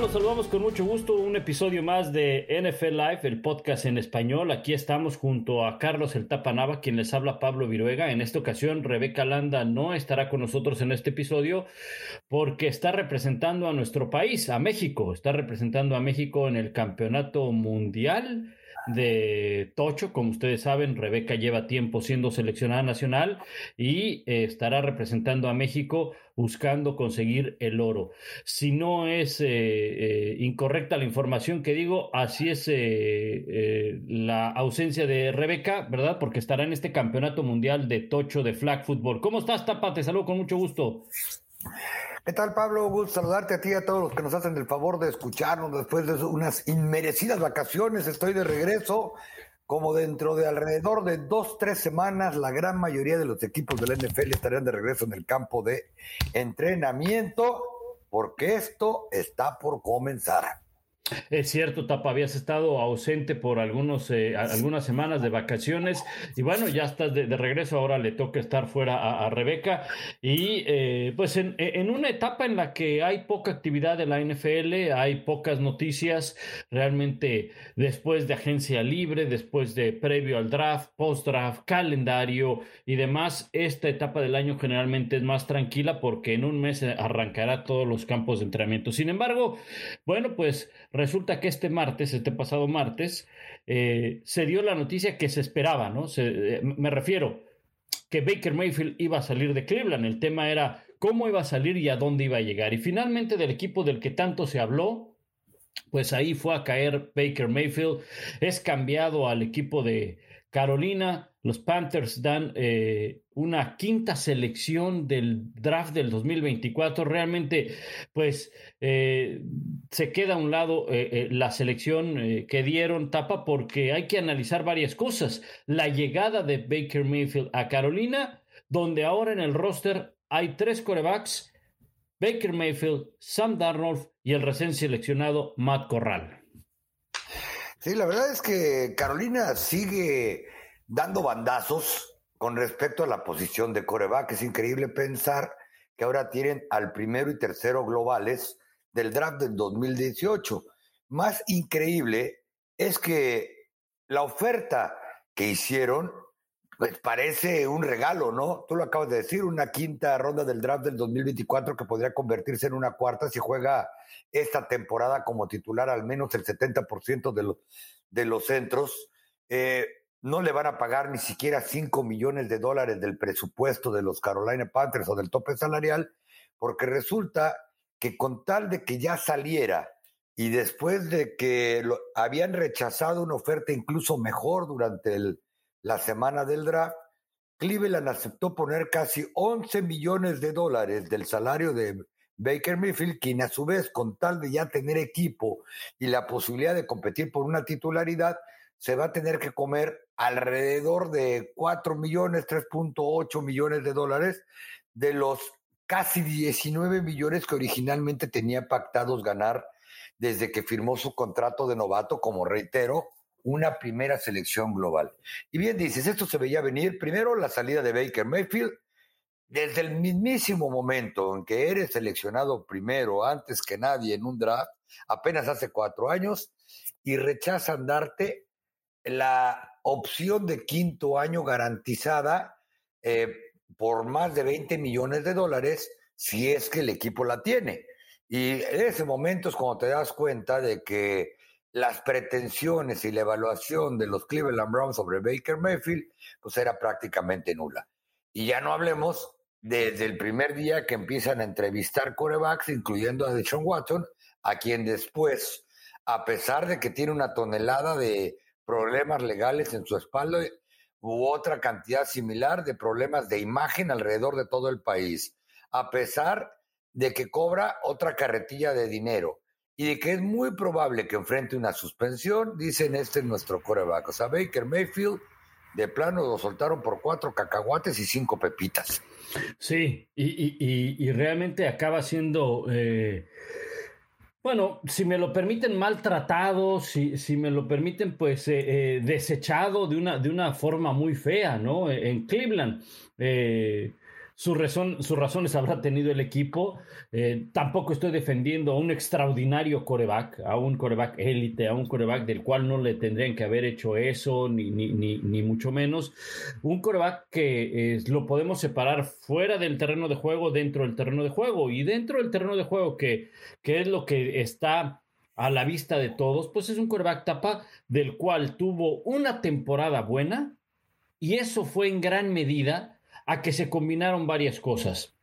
Los saludamos con mucho gusto. Un episodio más de NFL Live, el podcast en español. Aquí estamos junto a Carlos El Tapanava, quien les habla Pablo Viruega. En esta ocasión, Rebeca Landa no estará con nosotros en este episodio porque está representando a nuestro país, a México. Está representando a México en el Campeonato Mundial de Tocho. Como ustedes saben, Rebeca lleva tiempo siendo seleccionada nacional y eh, estará representando a México buscando conseguir el oro. Si no es eh, eh, incorrecta la información que digo, así es la ausencia de Rebeca, ¿verdad? Porque estará en este campeonato mundial de Tocho de flag football. ¿Cómo estás, Tapa? Te saludo con mucho gusto. ¿Qué tal, Pablo? Gusto saludarte a ti y a todos los que nos hacen el favor de escucharnos después de unas inmerecidas vacaciones. Estoy de regreso, como dentro de alrededor de dos, tres semanas, la gran mayoría de los equipos de la NFL estarán de regreso en el campo de entrenamiento, porque esto está por comenzar. Es cierto, Tapa, habías estado ausente por algunos, eh, algunas semanas de vacaciones. Y bueno, ya estás de, regreso, ahora le toca estar fuera a, Rebeca. Y eh, pues en, en, una etapa en la que hay poca actividad de la NFL, hay pocas noticias, realmente después de agencia libre, después de previo al draft, post-draft, calendario y demás, esta etapa del año generalmente es más tranquila porque en un mes arrancará todos los campos de entrenamiento. Sin embargo, bueno, pues Resulta que este martes, este pasado martes, eh, se dio la noticia que se esperaba, ¿no? Eh, me refiero que Baker Mayfield iba a salir de Cleveland. El tema era cómo iba a salir y a dónde iba a llegar. Y finalmente del equipo del que tanto se habló, pues ahí fue a caer Baker Mayfield. Es cambiado al equipo de Carolina. Los Panthers dan eh, una quinta selección del draft del 2024. Realmente, pues, eh, se queda a un lado eh, la selección que dieron tapa porque hay que analizar varias cosas. La llegada de Baker Mayfield a Carolina, donde ahora en el roster hay tres corebacks. Baker Mayfield, Sam Darnold y el recién seleccionado Matt Corral. Sí, la verdad es que Carolina sigue dando bandazos con respecto a la posición de coreback. Es increíble pensar que ahora tienen al primero y tercero globales del draft del 2018. Más increíble es que la oferta que hicieron pues parece un regalo, ¿no? Tú lo acabas de decir, una quinta ronda del draft del 2024 que podría convertirse en una cuarta si juega esta temporada como titular al menos el 70% de los, de los centros. Eh, no le van a pagar ni siquiera 5 millones de dólares del presupuesto de los Carolina Panthers o del tope salarial, porque resulta que con tal de que ya saliera y después de que lo, habían rechazado una oferta incluso mejor durante la semana del draft, Cleveland aceptó poner casi 11 millones de dólares del salario de Baker Mayfield, quien a su vez, con tal de ya tener equipo y la posibilidad de competir por una titularidad, se va a tener que comer alrededor de 4 millones, 3.8 millones de dólares de los casi 19 millones que originalmente tenía pactados ganar desde que firmó su contrato de novato, como reitero, una primera selección global. Y bien dices, esto se veía venir, primero la salida de Baker Mayfield, desde el mismísimo momento en que eres seleccionado primero, antes que nadie en un draft, apenas hace cuatro años, y rechazan darte la opción de quinto año garantizada eh, por más de 20 millones de dólares si es que el equipo la tiene. Y en ese momento es cuando te das cuenta de que las pretensiones y la evaluación de los Cleveland Browns sobre Baker Mayfield pues era prácticamente nula. Y ya no hablemos desde el primer día que empiezan a entrevistar corebacks, incluyendo a Deshaun Watson, a quien después, a pesar de que tiene una tonelada de problemas legales en su espalda u otra cantidad similar de problemas de imagen alrededor de todo el país, a pesar de que cobra otra carretilla de dinero y de que es muy probable que enfrente una suspensión, dicen este es nuestro coreback. O sea, Baker Mayfield de plano lo soltaron por cuatro cacahuates y cinco pepitas. Sí, y, realmente acaba siendo... Eh, bueno, si me lo permiten, maltratado, si, si me lo permiten, pues eh, eh, desechado de una, de una forma muy fea, ¿no? En Cleveland. Eh, Su razón, sus razones habrá tenido el equipo. Eh, tampoco estoy defendiendo a un extraordinario coreback, a un coreback élite, a un coreback del cual no le tendrían que haber hecho eso, ni, ni, ni, mucho menos. Un coreback que eh, lo podemos separar fuera del terreno de juego, dentro del terreno de juego. Y dentro del terreno de juego, que, que es lo que está a la vista de todos, pues es un coreback tapa del cual tuvo una temporada buena y eso fue en gran medida a que se combinaron varias cosas.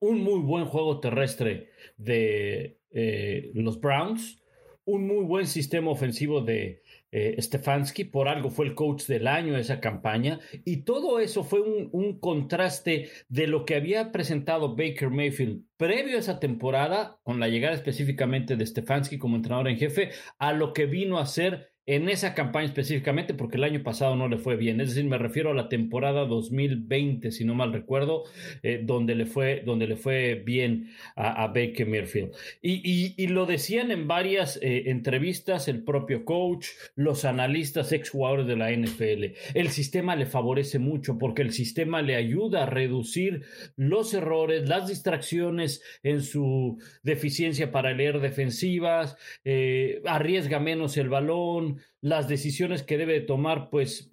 Un muy buen juego terrestre de eh, los Browns, un muy buen sistema ofensivo de eh, Stefanski, por algo fue el coach del año esa campaña, y todo eso fue un, un, contraste de lo que había presentado Baker Mayfield previo a esa temporada, con la llegada específicamente de Stefanski como entrenador en jefe, a lo que vino a ser en esa campaña específicamente, porque el año pasado no le fue bien. Es decir, me refiero a la temporada 2020, si no mal recuerdo, eh, donde, le fue, donde le fue bien a, Baker Mayfield. Y, lo decían en varias eh, entrevistas el propio coach, los analistas ex jugadores de la NFL. El sistema le favorece mucho porque el sistema le ayuda a reducir los errores, las distracciones en su deficiencia para leer defensivas, eh, arriesga menos el balón las decisiones que debe tomar, pues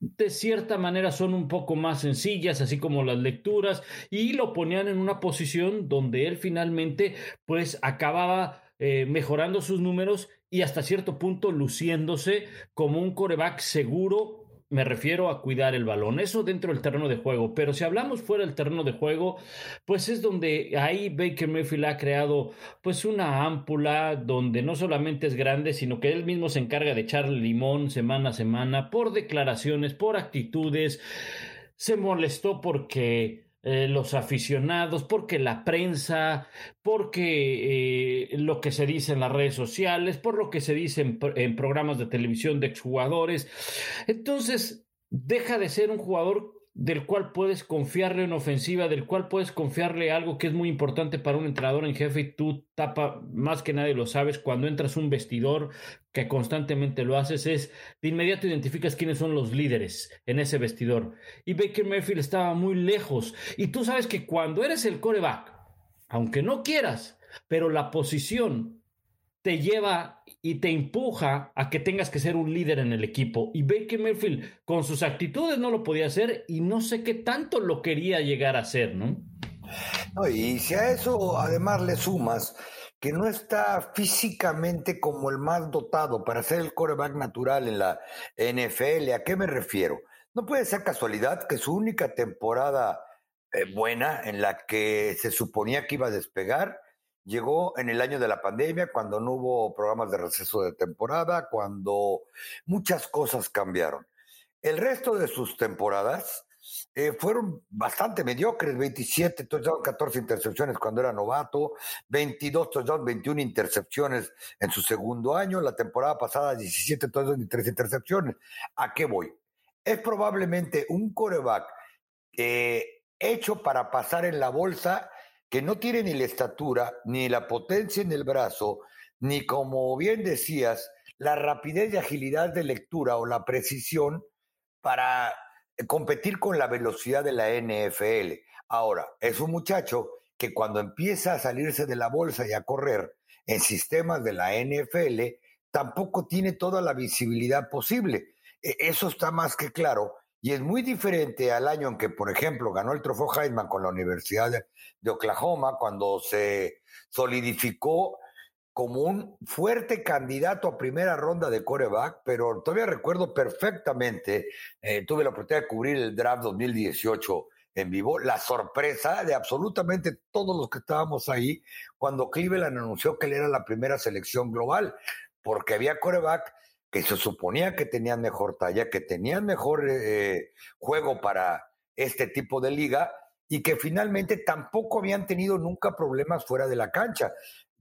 de cierta manera son un poco más sencillas, así como las lecturas, y lo ponían en una posición donde él finalmente pues acababa eh, mejorando sus números y hasta cierto punto luciéndose como un coreback seguro me refiero a cuidar el balón, eso dentro del terreno de juego, pero si hablamos fuera del terreno de juego, pues es donde ahí Baker Mayfield ha creado pues una ámpula donde no solamente es grande, sino que él mismo se encarga de echarle limón semana a semana por declaraciones, por actitudes, se molestó porque eh, los aficionados, porque la prensa, porque eh, lo que se dice en las redes sociales, por lo que se dice en, programas de televisión de exjugadores. Entonces, deja de ser un jugador del cual puedes confiarle en ofensiva, del cual puedes confiarle algo que es muy importante para un entrenador en jefe y tú tapa más que nadie lo sabes cuando entras un vestidor que constantemente lo haces es de inmediato identificas quiénes son los líderes en ese vestidor. Y Baker Mayfield estaba muy lejos. Y tú sabes que cuando eres el coreback aunque no quieras pero la posición te lleva y te empuja a que tengas que ser un líder en el equipo. Y Baker Mayfield con sus actitudes no lo podía hacer y no sé qué tanto lo quería llegar a hacer, ¿no? y si a eso además le sumas que no está físicamente como el más dotado para ser el coreback natural en la NFL, ¿a qué me refiero? No puede ser casualidad que su única temporada eh, buena en la que se suponía que iba a despegar Llegó en el año de la pandemia, cuando no hubo programas de receso de temporada, cuando muchas cosas cambiaron. El resto de sus temporadas eh, fueron bastante mediocres, 27 touchdowns, 14 intercepciones cuando era novato, 22 touchdowns, 21 intercepciones en su segundo año, la temporada pasada 17 touchdowns y 3 intercepciones. ¿A qué voy? Es probablemente un coreback eh, hecho para pasar en la bolsa que no tiene ni la estatura, ni la potencia en el brazo, ni como bien decías, la rapidez y agilidad de lectura o la precisión para eh, competir con la velocidad de la NFL. Ahora, es un muchacho que cuando empieza a salirse de la bolsa y a correr en sistemas de la NFL, tampoco tiene toda la visibilidad posible. E, eso está más que claro y es muy diferente al año en que, por ejemplo, ganó el trofeo Heisman con la Universidad de, Oklahoma, cuando se solidificó como un fuerte candidato a primera ronda de coreback, pero todavía recuerdo perfectamente, eh, tuve la oportunidad de cubrir el draft 2018 en vivo, la sorpresa de absolutamente todos los que estábamos ahí cuando Cleveland anunció que él era la primera selección global, porque había coreback que se suponía que tenían mejor talla, que tenían mejor eh, juego para este tipo de liga y que finalmente tampoco habían tenido nunca problemas fuera de la cancha.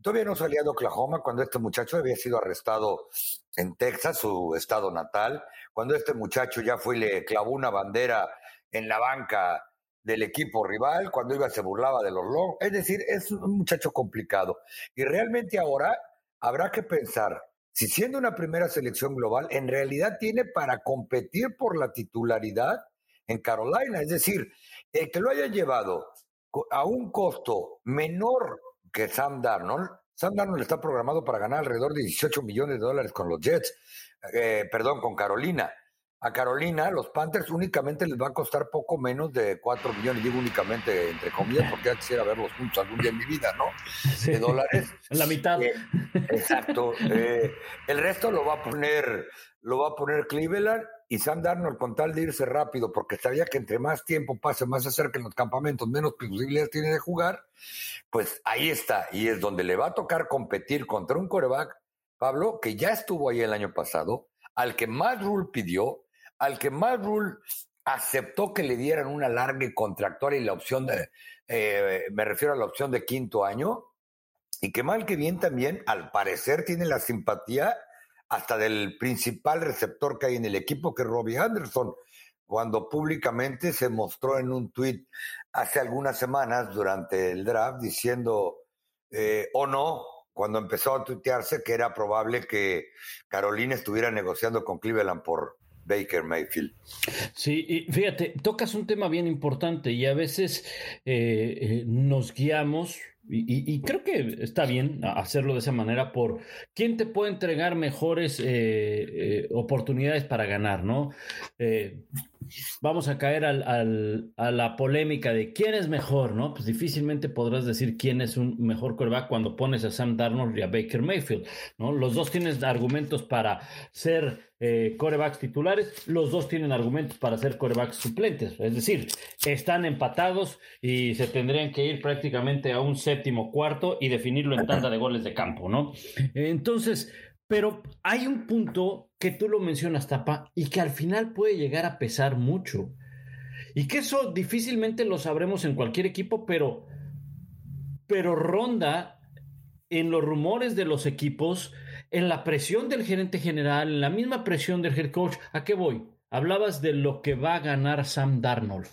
Todavía no salía de Oklahoma cuando este muchacho había sido arrestado en Texas, su estado natal, cuando este muchacho ya fue y le clavó una bandera en la banca del equipo rival, cuando iba se burlaba de los lobos. Es decir, es un muchacho complicado. Y realmente ahora habrá que pensar si siendo una primera selección global, en realidad tiene para competir por la titularidad en Carolina. Es decir, el que lo haya llevado a un costo menor que Sam Darnold, Sam Darnold está programado para ganar alrededor de 18 millones de dólares con los Jets, eh, perdón, con Carolina. A Carolina, los Panthers únicamente les va a costar poco menos de 4 millones, digo únicamente entre comillas, porque ya quisiera verlos juntos algún día en mi vida, ¿no? De dólares. La mitad. Eh, exacto. Eh, el resto lo va a poner, lo va a poner Cleveland y Sam Darnold con tal de irse rápido, porque sabía que entre más tiempo pase, más se acerquen los campamentos, menos posibilidades tiene de jugar, pues ahí está. Y es donde le va a tocar competir contra un coreback, Pablo, que ya estuvo ahí el año pasado, al que más Rule pidió, al que más Rule aceptó que le dieran una larga y contractual y la opción de, eh, me refiero a la opción de quinto año, y que mal que bien también, al parecer, tiene la simpatía hasta del principal receptor que hay en el equipo, que es Robbie Anderson, cuando públicamente se mostró en un tuit hace algunas semanas durante el draft diciendo, eh, o no, cuando empezó a tuitearse que era probable que Carolina estuviera negociando con Cleveland por, Baker Mayfield. Sí, y fíjate, tocas un tema bien importante y a veces eh, eh, nos guiamos, y, creo que está bien hacerlo de esa manera, por quién te puede entregar mejores eh, oportunidades para ganar, ¿no? Vamos a caer al, a la polémica de quién es mejor, ¿no? Pues difícilmente podrás decir quién es un mejor quarterback cuando pones a Sam Darnold y a Baker Mayfield, ¿no? Los dos tienen argumentos para ser eh, corebacks titulares, los dos tienen argumentos para ser corebacks suplentes, es decir, están empatados y se tendrían que ir prácticamente a un séptimo cuarto y definirlo en tanda de goles de campo, ¿no? Entonces, pero hay un punto que tú lo mencionas, Tapa, y que al final puede llegar a pesar mucho. Y que eso difícilmente lo sabremos en cualquier equipo, pero, pero ronda en los rumores de los equipos, en la presión del gerente general, en la misma presión del head coach. ¿A qué voy? Hablabas de lo que va a ganar Sam Darnold.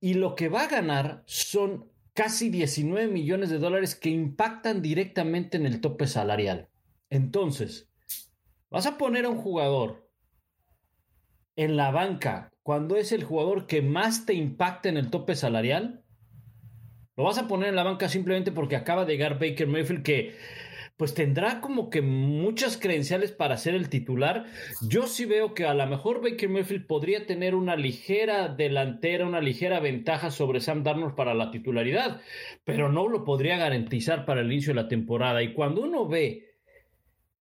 Y lo que va a ganar son casi 19 millones de dólares que impactan directamente en el tope salarial. Entonces, vas a poner a un jugador en la banca cuando es el jugador que más te impacta en el tope salarial. Lo vas a poner en la banca simplemente porque acaba de llegar Baker Mayfield que pues tendrá como que muchas credenciales para ser el titular. Yo sí veo que a lo mejor Baker Mayfield podría tener una ligera delantera, una ligera ventaja sobre Sam Darnold para la titularidad, pero no lo podría garantizar para el inicio de la temporada. Y cuando uno ve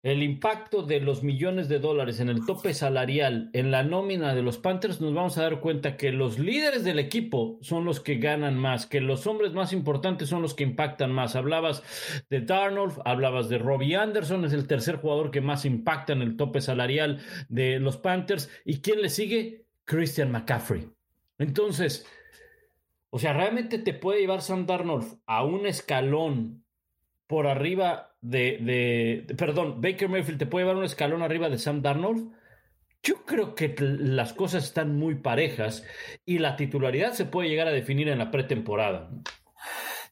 el impacto de los millones de dólares en el tope salarial en la nómina de los Panthers, nos vamos a dar cuenta que los líderes del equipo son los que ganan más, que los hombres más importantes son los que impactan más. Hablabas de Darnold, hablabas de Robbie Anderson, es el tercer jugador que más impacta en el tope salarial de los Panthers. ¿Y quién le sigue? Christian McCaffrey. Entonces, o sea, realmente te puede llevar Sam Darnold a un escalón por arriba de, perdón, Baker Mayfield te puede llevar un escalón arriba de Sam Darnold. Yo creo que las cosas están muy parejas y la titularidad se puede llegar a definir en la pretemporada.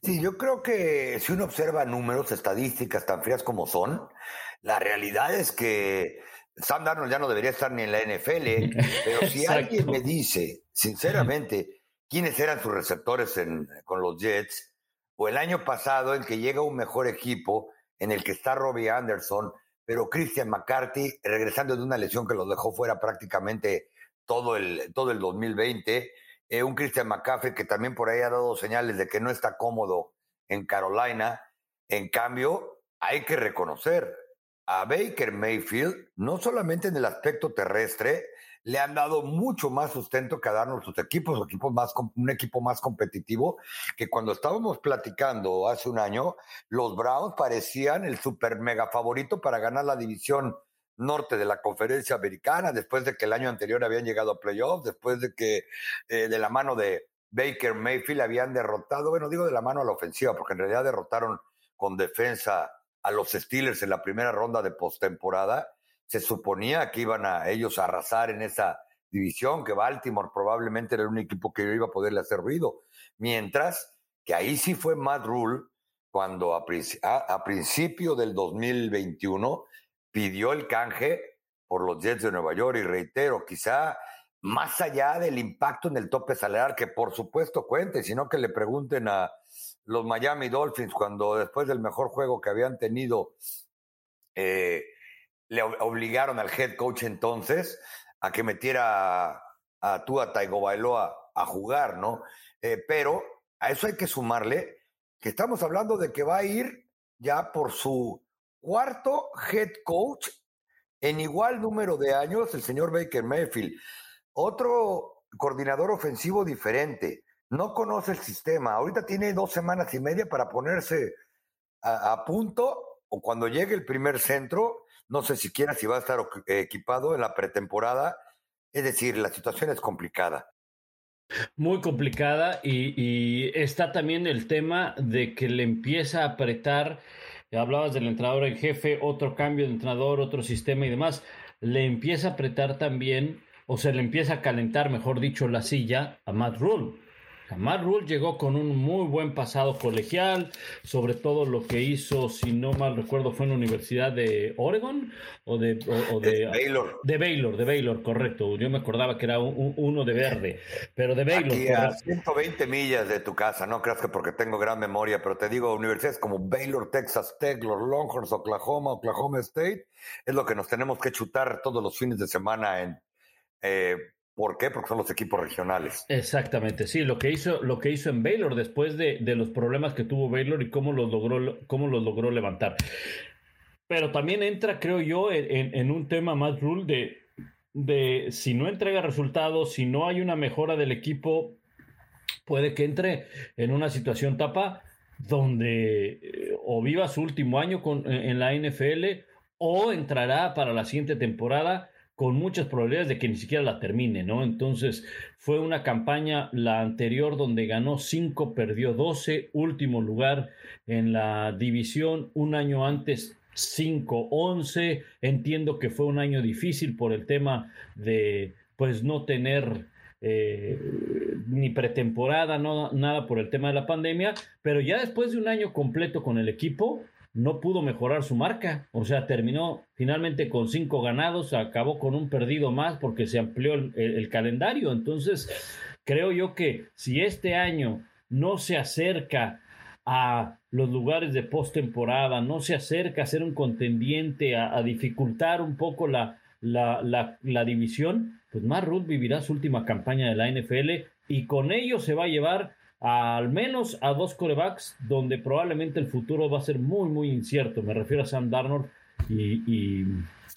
Sí, yo creo que si uno observa números, estadísticas tan frías como son, la realidad es que Sam Darnold ya no debería estar ni en la NFL, pero si alguien me dice, sinceramente, quiénes eran sus receptores con los Jets, o el año pasado en que llega un mejor equipo en el que está Robbie Anderson, pero Christian McCarthy regresando de una lesión que lo dejó fuera prácticamente todo el, todo el 2020, eh, un Christian McCaffrey que también por ahí ha dado señales de que no está cómodo en Carolina. En cambio, hay que reconocer a Baker Mayfield, no solamente en el aspecto terrestre, le han dado mucho más sustento que a darnos sus equipos, equipos más, un equipo más competitivo, que cuando estábamos platicando hace un año, los Browns parecían el super mega favorito para ganar la división norte de la conferencia americana, después de que el año anterior habían llegado a playoffs, después de que eh, de la mano de Baker Mayfield habían derrotado, bueno, digo de la mano a la ofensiva, porque en realidad derrotaron con defensa a los Steelers en la primera ronda de postemporada se suponía que iban a ellos a arrasar en esa división, que Baltimore probablemente era un equipo que iba a poderle hacer ruido. Mientras que ahí sí fue Matt Rule cuando a, a, principio del 2021 pidió el canje por los Jets de Nueva York y reitero, quizá más allá del impacto en el tope salarial, que por supuesto cuente, sino que le pregunten a los Miami Dolphins cuando después del mejor juego que habían tenido, eh, le obligaron al head coach entonces a que metiera a, a Tua Tagovailoa a jugar, ¿no? Eh, pero a eso hay que sumarle que estamos hablando de que va a ir ya por su cuarto head coach en igual número de años, el señor Baker Mayfield. Otro coordinador ofensivo diferente, no conoce el sistema. Ahorita tiene dos semanas y media para ponerse a, punto o cuando llegue el primer centro, no sé siquiera si va a estar equipado en la pretemporada. Es decir, la situación es complicada. Muy complicada y, y, está también el tema de que le empieza a apretar, hablabas del entrenador en jefe, otro cambio de entrenador, otro sistema y demás, le empieza a apretar también o se le empieza a calentar, mejor dicho, la silla a Matt Rule. Rule llegó con un muy buen pasado colegial, sobre todo lo que hizo, si no mal recuerdo, fue en la Universidad de Oregon o de, de, Baylor. De Baylor, de Baylor, correcto. Yo me acordaba que era uno de verde, pero de Baylor. Aquí a 120 millas de tu casa, no creas que porque tengo gran memoria, pero te digo, universidades como Baylor, Texas Tech, los Longhorns, Oklahoma, Oklahoma State, es lo que nos tenemos que chutar todos los fines de semana en eh, ¿Por qué? Porque son los equipos regionales. Exactamente, sí, lo que hizo, lo que hizo en Baylor después de, los problemas que tuvo Baylor y cómo los logró, cómo los logró levantar. Pero también entra, creo yo, en, un tema más rule de, de si no entrega resultados, si no hay una mejora del equipo, puede que entre en una situación tapa donde eh, o viva su último año con, en la NFL o entrará para la siguiente temporada con muchas probabilidades de que ni siquiera la termine, ¿no? Entonces fue una campaña, la anterior, donde ganó 5, perdió 12, último lugar en la división, un año antes 5-11, entiendo que fue un año difícil por el tema de, pues, no tener... Eh, ni pretemporada, no, nada por el tema de la pandemia, pero ya después de un año completo con el equipo, no pudo mejorar su marca. O sea, terminó finalmente con cinco ganados, acabó con un perdido más porque se amplió el, calendario. Entonces, creo yo que si este año no se acerca a los lugares de postemporada, no se acerca a ser un contendiente, a, dificultar un poco la, la, la, división, pues más Ruth vivirá su última campaña de la NFL y con ello se va a llevar al menos a dos corebacks donde probablemente el futuro va a ser muy, muy incierto. Me refiero a Sam Darnold y,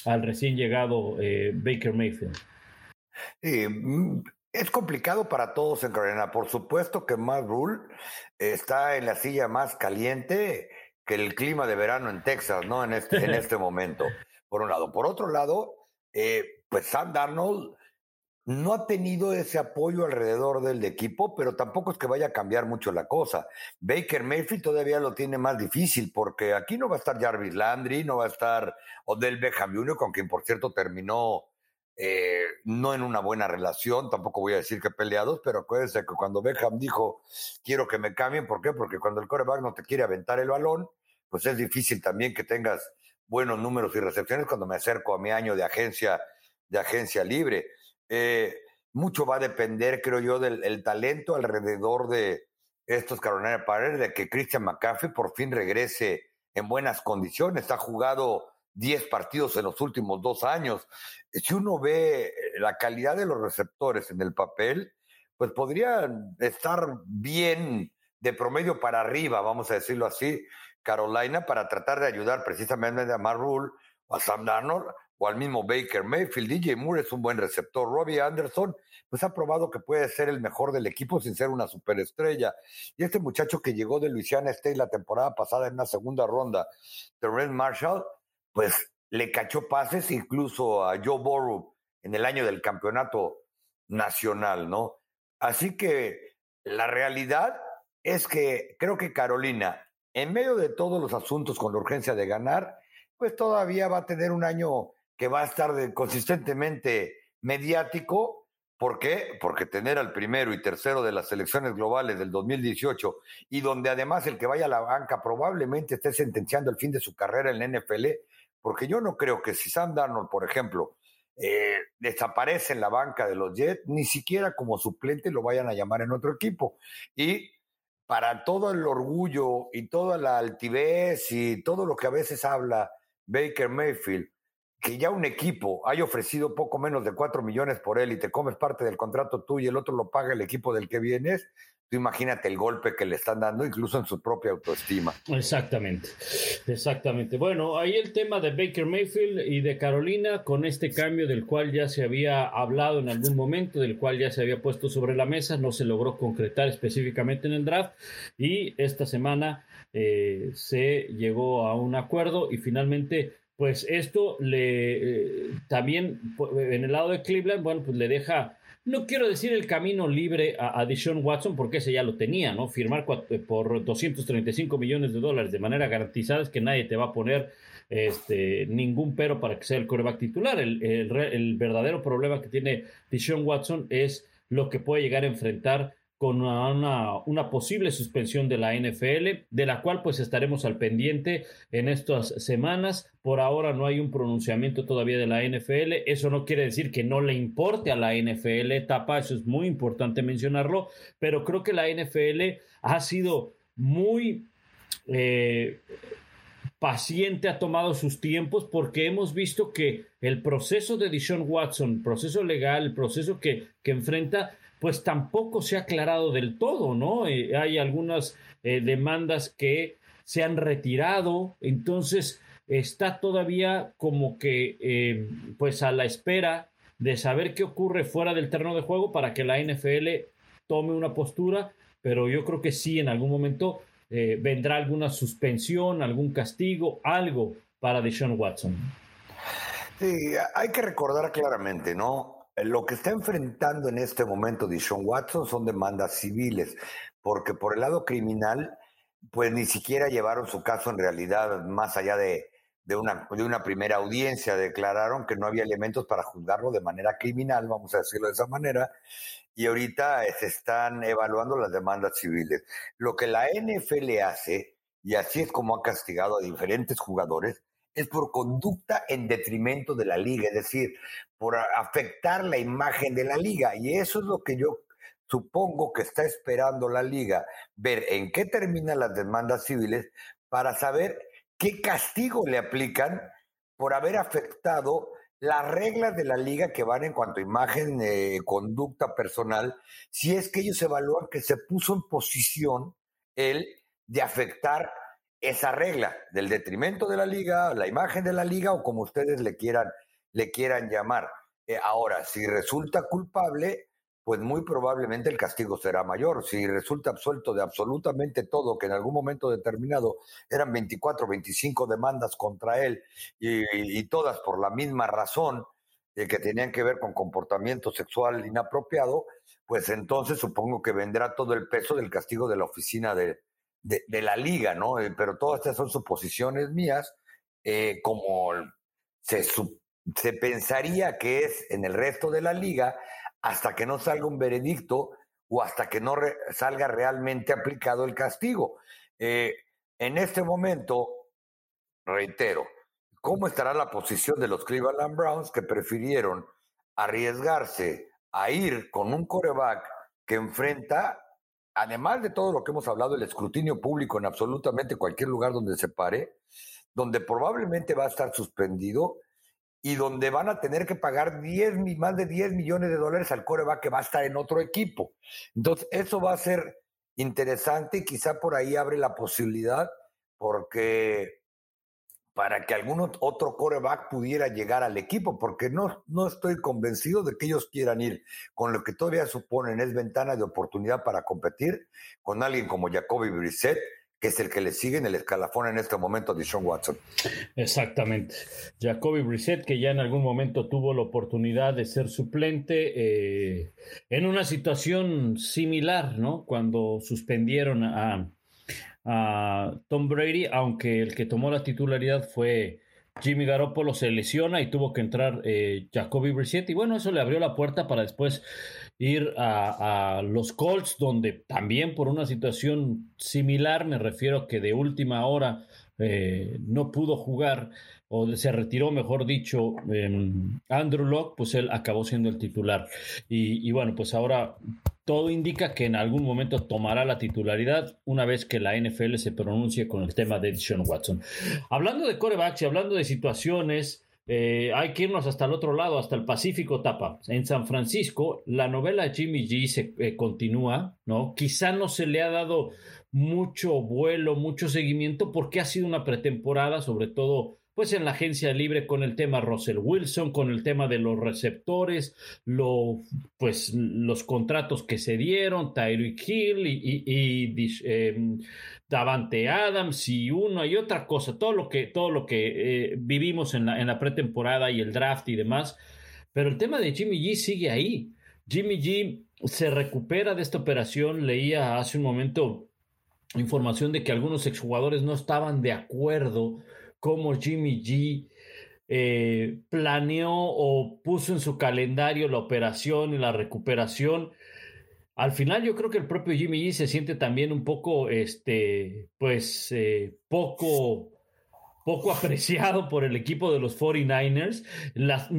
al recién llegado eh, Baker Mayfield. Mm, es complicado para todos en Carolina. Por supuesto que Matt Rule está en la silla más caliente que el clima de verano en Texas, ¿no? En este, en este momento, por un lado. Por otro lado, eh, pues Sam Darnold no ha tenido ese apoyo alrededor del equipo, pero tampoco es que vaya a cambiar mucho la cosa. Baker Mayfield todavía lo tiene más difícil porque aquí no va a estar Jarvis Landry, no va a estar Odell Beckham Jr., con quien por cierto terminó eh, no en una buena relación, tampoco voy a decir que peleados, pero acuérdense que cuando Beckham dijo quiero que me cambien, ¿por qué? Porque cuando el coreback no te quiere aventar el balón, pues es difícil también que tengas buenos números y recepciones cuando me acerco a mi año de agencia, de agencia libre. Eh, mucho va a depender, creo yo, del talento alrededor de estos Carolina Panthers, de que Christian McCaffrey por fin regrese en buenas condiciones. Ha jugado 10 partidos en los últimos dos años. Si uno ve la calidad de los receptores en el papel, pues podrían estar bien de promedio para arriba, vamos a decirlo así, Carolina, para tratar de ayudar precisamente a Matt Rule o a Sam Darnold o al mismo Baker Mayfield. DJ Moore es un buen receptor. Robbie Anderson, pues ha probado que puede ser el mejor del equipo sin ser una superestrella. Y este muchacho que llegó de Louisiana State la temporada pasada en una segunda ronda, Terrence Marshall, pues le cachó pases incluso a Joe Burrow en el año del campeonato nacional, ¿no? Así que la realidad es que creo que Carolina, en medio de todos los asuntos con la urgencia de ganar, pues todavía va a tener un año que va a estar consistentemente mediático. ¿Por qué? Porque tener al primero y tercero de las elecciones globales del 2018 y donde además el que vaya a la banca probablemente esté sentenciando el fin de su carrera en la NFL, porque yo no creo que si Sam Darnold, por ejemplo, eh, desaparece en la banca de los Jets, ni siquiera como suplente lo vayan a llamar en otro equipo. Y para todo el orgullo y toda la altivez y todo lo que a veces habla Baker Mayfield, que ya un equipo haya ofrecido poco menos de 4 millones por él y te comes parte del contrato tú y el otro lo paga el equipo del que vienes, tú imagínate el golpe que le están dando incluso en su propia autoestima. Exactamente, exactamente. Bueno, ahí el tema de Baker Mayfield y de Carolina con este cambio del cual ya se había hablado en algún momento, del cual ya se había puesto sobre la mesa, no se logró concretar específicamente en el draft y esta semana eh, se llegó a un acuerdo y finalmente pues esto le eh, también en el lado de Cleveland, bueno, pues le deja, no quiero decir el camino libre a, a Watson, porque ese ya lo tenía, ¿no? Firmar eh, por 235 millones de dólares de manera garantizada es que nadie te va a poner este, ningún pero para que sea el coreback titular. El, el, el verdadero problema que tiene Deshaun Watson es lo que puede llegar a enfrentar con una, posible suspensión de la NFL, de la cual pues estaremos al pendiente en estas semanas. Por ahora no hay un pronunciamiento todavía de la NFL. Eso no quiere decir que no le importe a la NFL etapa, eso es muy importante mencionarlo, pero creo que la NFL ha sido muy... Eh, paciente ha tomado sus tiempos porque hemos visto que el proceso de Dishon Watson, proceso legal, el proceso que, que enfrenta, pues tampoco se ha aclarado del todo, ¿no? Eh, hay algunas eh, demandas que se han retirado, entonces está todavía como que eh, pues a la espera de saber qué ocurre fuera del terreno de juego para que la NFL tome una postura, pero yo creo que sí en algún momento vendrá alguna suspensión, algún castigo, algo para Deshaun Watson. Sí, hay que recordar claramente, ¿no? Lo que está enfrentando en este momento Dishon Watson son demandas civiles, porque por el lado criminal, pues ni siquiera llevaron su caso en realidad más allá de, de, una, de una primera audiencia. Declararon que no había elementos para juzgarlo de manera criminal, vamos a decirlo de esa manera, y ahorita se están evaluando las demandas civiles. Lo que la NFL hace, y así es como ha castigado a diferentes jugadores, es por conducta en detrimento de la liga, es decir, por afectar la imagen de la liga. Y eso es lo que yo supongo que está esperando la liga, ver en qué terminan las demandas civiles para saber qué castigo le aplican por haber afectado las reglas de la liga que van en cuanto a imagen, eh, conducta personal, si es que ellos evalúan que se puso en posición el de afectar esa regla del detrimento de la liga, la imagen de la liga o como ustedes le quieran, le quieran llamar. Eh, ahora, si resulta culpable, pues muy probablemente el castigo será mayor. Si resulta absuelto de absolutamente todo, que en algún momento determinado eran 24, 25 demandas contra él y, todas por la misma razón, eh, que tenían que ver con comportamiento sexual inapropiado, pues entonces supongo que vendrá todo el peso del castigo de la oficina de, de, la liga, ¿no? Eh, pero todas estas son suposiciones mías, eh, como se, se pensaría que es en el resto de la liga, hasta que no salga un veredicto o hasta que no salga realmente aplicado el castigo. Eh, en este momento, reitero, ¿cómo estará la posición de los Cleveland Browns que prefirieron arriesgarse a ir con un coreback que enfrenta además de todo lo que hemos hablado, el escrutinio público en absolutamente cualquier lugar donde se pare, donde probablemente va a estar suspendido y donde van a tener que pagar 10, más de 10 millones de dólares al coreback que va a estar en otro equipo. Entonces, eso va a ser interesante y quizá por ahí abre la posibilidad porque para que algún otro coreback pudiera llegar al equipo, porque no, no estoy convencido de que ellos quieran ir con lo que todavía suponen es ventana de oportunidad para competir con alguien como Jacoby Brissett, que es el que le sigue en el escalafón en este momento a Sean Watson. Exactamente. Jacoby Brissett, que ya en algún momento tuvo la oportunidad de ser suplente eh, en una situación similar, ¿no? Cuando suspendieron a a Tom Brady, aunque el que tomó la titularidad fue Jimmy Garoppolo, se lesiona y tuvo que entrar eh, Jacoby Brissett. Y bueno, eso le abrió la puerta para después ir a, los Colts, donde también por una situación similar, me refiero que de última hora eh, no pudo jugar o se retiró, mejor dicho, Andrew Locke, pues él acabó siendo el titular. Y, bueno, pues ahora todo indica que en algún momento tomará la titularidad una vez que la NFL se pronuncie con el tema de Sean Watson. Hablando de corebacks y hablando de situaciones, eh, hay que irnos hasta el otro lado, hasta el Pacífico Tapa. En San Francisco, la novela Jimmy G se eh, continúa, ¿no? Quizá no se le ha dado mucho vuelo, mucho seguimiento, porque ha sido una pretemporada, sobre todo pues en la agencia libre con el tema Russell Wilson, con el tema de los receptores, pues los contratos que se dieron, Tyreek Hill y, y, em, Davante Adams y uno y otra cosa, todo lo que, todo lo que eh, vivimos en la, en la pretemporada y el draft y demás. Pero el tema de Jimmy G sigue ahí. Jimmy G se recupera de esta operación. Leía hace un momento información de que algunos exjugadores no estaban de acuerdo cómo Jimmy G eh, planeó o puso en su calendario la operación y la recuperación. Al final yo creo que el propio Jimmy G se siente también un poco, este, pues, eh, poco poco apreciado por el equipo de los 49ers.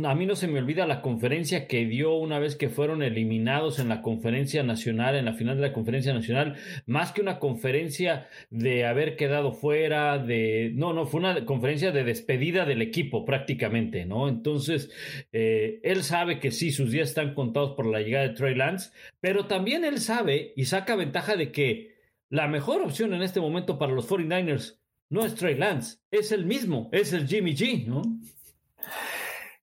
a mí no se me olvida la conferencia que dio una vez que fueron eliminados en la conferencia nacional, en la final de la conferencia nacional, más que una conferencia de haber quedado fuera, de... No, no, fue una conferencia de despedida del equipo prácticamente, ¿no? Entonces, eh, él sabe que sí, sus días están contados por la llegada de Trey Lance, pero también él sabe y saca ventaja de que la mejor opción en este momento para los 49ers no es Trey Lance, es el mismo, es el Jimmy G, ¿no?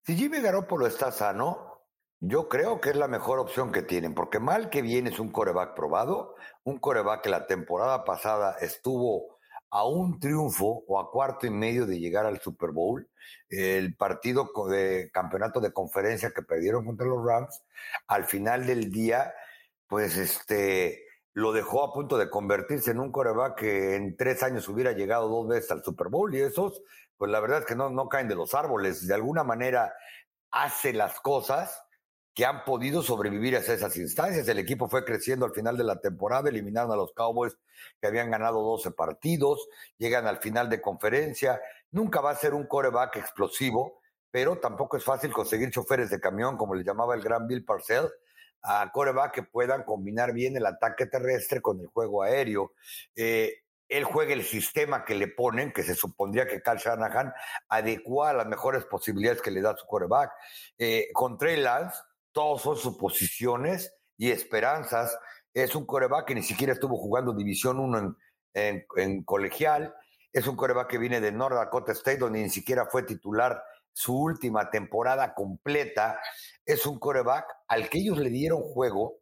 Si Jimmy Garoppolo está sano, yo creo que es la mejor opción que tienen, porque mal que viene es un coreback probado, un coreback que la temporada pasada estuvo a un triunfo o a cuarto y medio de llegar al Super Bowl, el partido de campeonato de conferencia que perdieron contra los Rams, al final del día, pues este, lo dejó a punto de convertirse en un coreback que en tres años hubiera llegado dos veces al Super Bowl y esos, pues la verdad es que no, no caen de los árboles. De alguna manera hace las cosas que han podido sobrevivir a esas instancias. El equipo fue creciendo al final de la temporada, eliminaron a los Cowboys que habían ganado 12 partidos, llegan al final de conferencia. Nunca va a ser un coreback explosivo, pero tampoco es fácil conseguir choferes de camión, como le llamaba el gran Bill Parcells, a coreback que puedan combinar bien el ataque terrestre con el juego aéreo. Eh, él juega el sistema que le ponen, que se supondría que Cal Shanahan adecua a las mejores posibilidades que le da su coreback. Eh, con Trey Lance, todos son suposiciones y esperanzas. Es un coreback que ni siquiera estuvo jugando División 1 en, en, colegial. Es un coreback que viene de North Dakota State, donde ni siquiera fue titular su última temporada completa es un coreback al que ellos le dieron juego,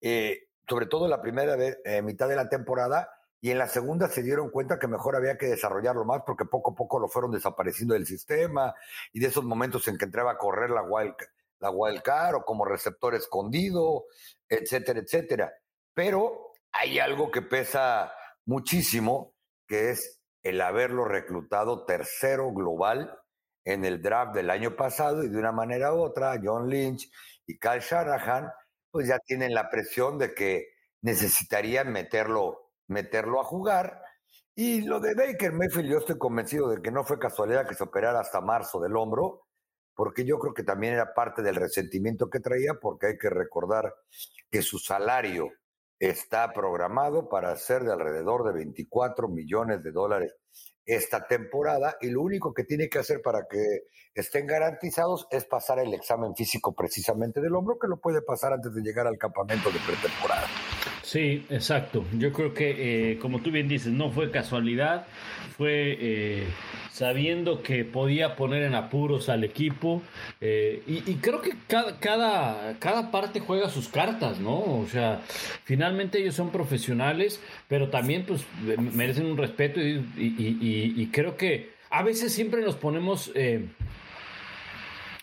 eh, sobre todo en la primera eh, mitad de la temporada, y en la segunda se dieron cuenta que mejor había que desarrollarlo más porque poco a poco lo fueron desapareciendo del sistema y de esos momentos en que entraba a correr la wild, la wild card o como receptor escondido, etcétera, etcétera. Pero hay algo que pesa muchísimo, que es el haberlo reclutado tercero global en el draft del año pasado y de una manera u otra, John Lynch y Kyle Shanahan, pues ya tienen la presión de que necesitarían meterlo, meterlo a jugar. Y lo de Baker Mayfield, yo estoy convencido de que no fue casualidad que se operara hasta marzo del hombro, porque yo creo que también era parte del resentimiento que traía, porque hay que recordar que su salario está programado para ser de alrededor de 24 millones de dólares esta temporada y lo único que tiene que hacer para que estén garantizados es pasar el examen físico precisamente del hombro, que lo puede pasar antes de llegar al campamento de pretemporada. Sí, exacto. Yo creo que, eh, como tú bien dices, no fue casualidad, fue eh, sabiendo que podía poner en apuros al equipo. Eh, y, creo que cada, cada, cada parte juega sus cartas, ¿no? O sea, finalmente ellos son profesionales, pero también pues merecen un respeto y, y creo que a veces siempre nos ponemos eh,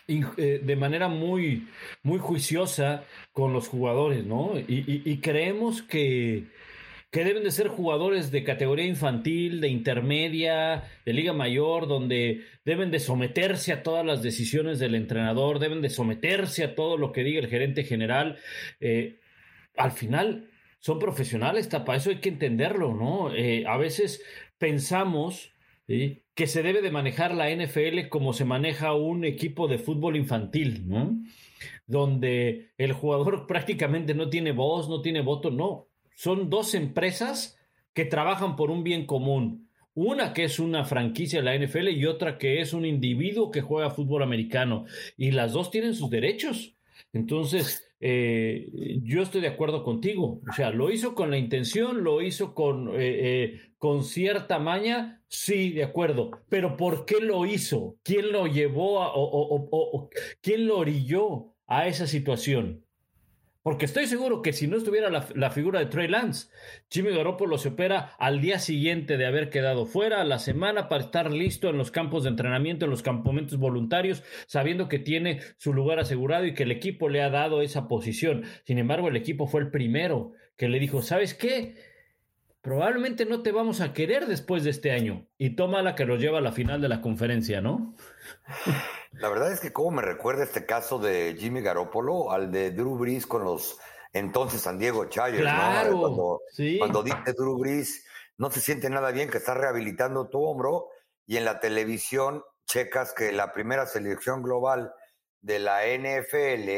de manera muy, muy juiciosa con los jugadores, ¿no? Y, creemos que, que deben de ser jugadores de categoría infantil, de intermedia, de liga mayor, donde deben de someterse a todas las decisiones del entrenador, deben de someterse a todo lo que diga el gerente general. Eh, al final son profesionales, para eso hay que entenderlo, ¿no? Eh, a veces pensamos que se debe de manejar la NFL como se maneja un equipo de fútbol infantil, ¿no? Donde el jugador prácticamente no tiene voz, no tiene voto, no. Son dos empresas que trabajan por un bien común. Una que es una franquicia de la NFL y otra que es un individuo que juega fútbol americano. Y las dos tienen sus derechos. Entonces, eh, yo estoy de acuerdo contigo. O sea, lo hizo con la intención, lo hizo con, eh, eh, con cierta maña, sí, de acuerdo. Pero ¿por qué lo hizo? ¿Quién lo llevó a, o quién lo orilló a esa situación? Porque estoy seguro que si no estuviera la, figura de Trey Lance, Jimmy Garoppolo se opera al día siguiente de haber quedado fuera, a la semana para estar listo en los campos de entrenamiento, en los campamentos voluntarios, sabiendo que tiene su lugar asegurado y que el equipo le ha dado esa posición. Sin embargo, el equipo fue el primero que le dijo, ¿sabes qué? Probablemente no te vamos a querer después de este año. Y toma la que lo lleva a la final de la conferencia, ¿no? La verdad es que como me recuerda este caso de Jimmy Garoppolo al de Drew Brees con los entonces San Diego Chargers, claro, Cuando, cuando dice Drew Brees, no se siente nada bien que está rehabilitando tu hombro y en la televisión checas que la primera selección global de la NFL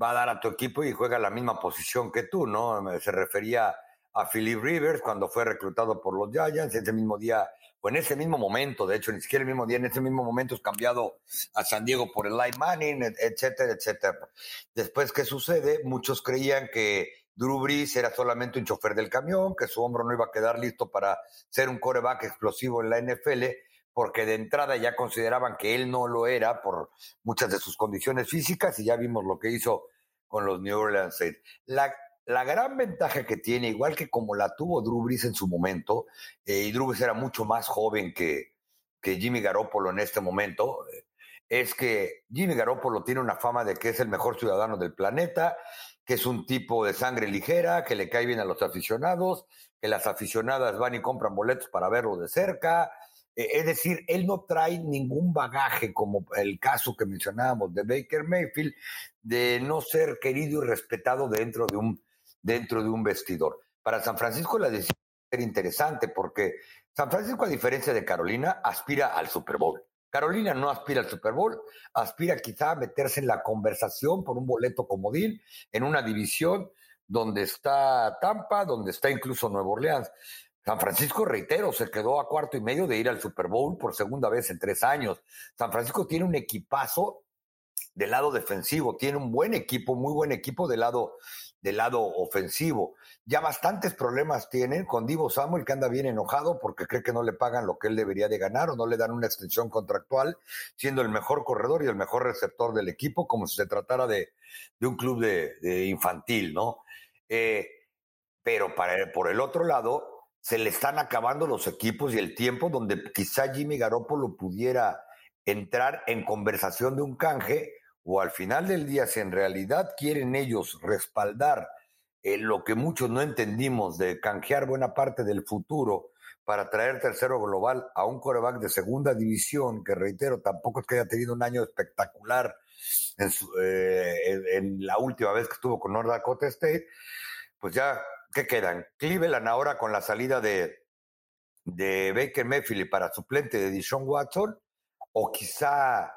va a dar a tu equipo y juega la misma posición que tú, ¿no? Se refería a Philip Rivers cuando fue reclutado por los Giants, ese mismo día en ese mismo momento, de hecho, ni siquiera el mismo día, en ese mismo momento es cambiado a San Diego por el Light Manning, etcétera, etcétera. Después, ¿qué sucede? Muchos creían que Drew Brees era solamente un chofer del camión, que su hombro no iba a quedar listo para ser un coreback explosivo en la NFL, porque de entrada ya consideraban que él no lo era por muchas de sus condiciones físicas y ya vimos lo que hizo con los New Orleans Saints. La la gran ventaja que tiene, igual que como la tuvo Drew en su momento, eh, y Drew era mucho más joven que, que Jimmy Garoppolo en este momento, eh, es que Jimmy Garoppolo tiene una fama de que es el mejor ciudadano del planeta, que es un tipo de sangre ligera, que le cae bien a los aficionados, que las aficionadas van y compran boletos para verlo de cerca. Eh, es decir, él no trae ningún bagaje, como el caso que mencionábamos de Baker Mayfield, de no ser querido y respetado dentro de un dentro de un vestidor. Para San Francisco la decisión es interesante porque San Francisco, a diferencia de Carolina, aspira al Super Bowl. Carolina no aspira al Super Bowl, aspira quizá a meterse en la conversación por un boleto comodín en una división donde está Tampa, donde está incluso Nueva Orleans. San Francisco, reitero, se quedó a cuarto y medio de ir al Super Bowl por segunda vez en tres años. San Francisco tiene un equipazo del lado defensivo, tiene un buen equipo, muy buen equipo del lado del lado ofensivo. Ya bastantes problemas tienen con Divo Samuel, que anda bien enojado porque cree que no le pagan lo que él debería de ganar o no le dan una extensión contractual, siendo el mejor corredor y el mejor receptor del equipo, como si se tratara de, un club de, infantil, ¿no? Eh, pero para, por el otro lado, se le están acabando los equipos y el tiempo donde quizá Jimmy Garoppolo pudiera entrar en conversación de un canje o al final del día, si en realidad quieren ellos respaldar eh, lo que muchos no entendimos de canjear buena parte del futuro para traer tercero global a un coreback de segunda división, que reitero, tampoco es que haya tenido un año espectacular en, eh, la última vez que estuvo con North Dakota State, pues ya, ¿qué quedan? Cleveland ahora con la salida de, de Baker Mayfield para suplente de Dishon Watson, o quizá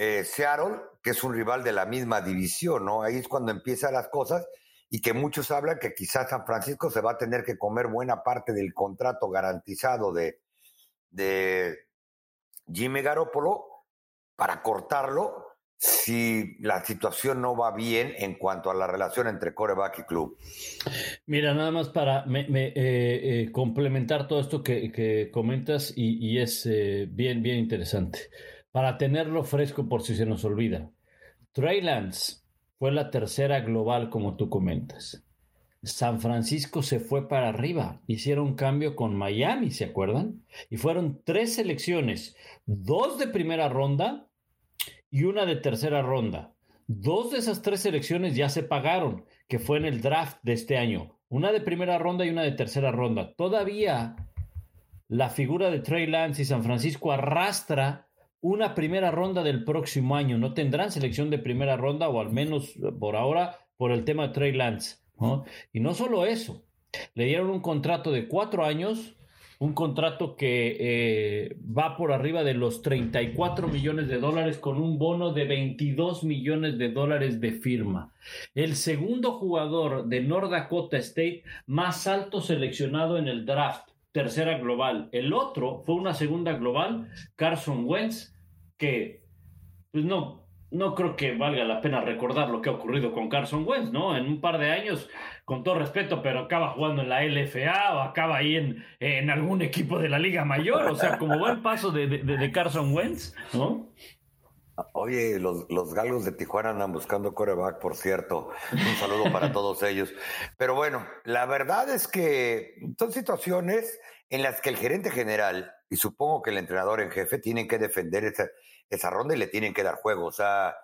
eh, Seattle, que es un rival de la misma división, ¿no? Ahí es cuando empiezan las cosas y que muchos hablan que quizás San Francisco se va a tener que comer buena parte del contrato garantizado de, de Jimmy Garoppolo para cortarlo si la situación no va bien en cuanto a la relación entre coreback y club. Mira, nada más para eh, eh, complementar todo esto que, comentas y, es bien, bien interesante para tenerlo fresco por si se nos olvida. Trey Lance fue la tercera global, como tú comentas. San Francisco se fue para arriba. Hicieron cambio con Miami, ¿se acuerdan? Y fueron tres selecciones, dos de primera ronda y una de tercera ronda. Dos de esas tres selecciones ya se pagaron, que fue en el draft de este año. Una de primera ronda y una de tercera ronda. Todavía la figura de Trey Lance y San Francisco arrastra una primera ronda del próximo año. No tendrán selección de primera ronda, o al menos por ahora, por el tema de Trey Lance. Y no solo eso, le dieron un contrato de cuatro años un contrato que eh, va por arriba de los 34 millones de dólares con un bono de 22 millones de dólares de firma. El segundo jugador de North Dakota State más alto seleccionado en el draft, tercera global. El otro fue una segunda global, Carson Wentz, que pues no, no creo que valga la pena recordar lo que ha ocurrido con Carson Wentz, ¿no? En un par de años, con todo respeto, pero acaba jugando en la LFA o acaba ahí en, en algún equipo de la Liga Mayor, o sea, como buen paso de, de, Carson Wentz, ¿no? Oye, los, los galgos de Tijuana andan buscando coreback, por cierto. Un saludo para todos ellos. Pero bueno, la verdad es que son situaciones en las que el gerente general y supongo que el entrenador en jefe tienen que defender esa, esa ronda y le tienen que dar juego. O sea,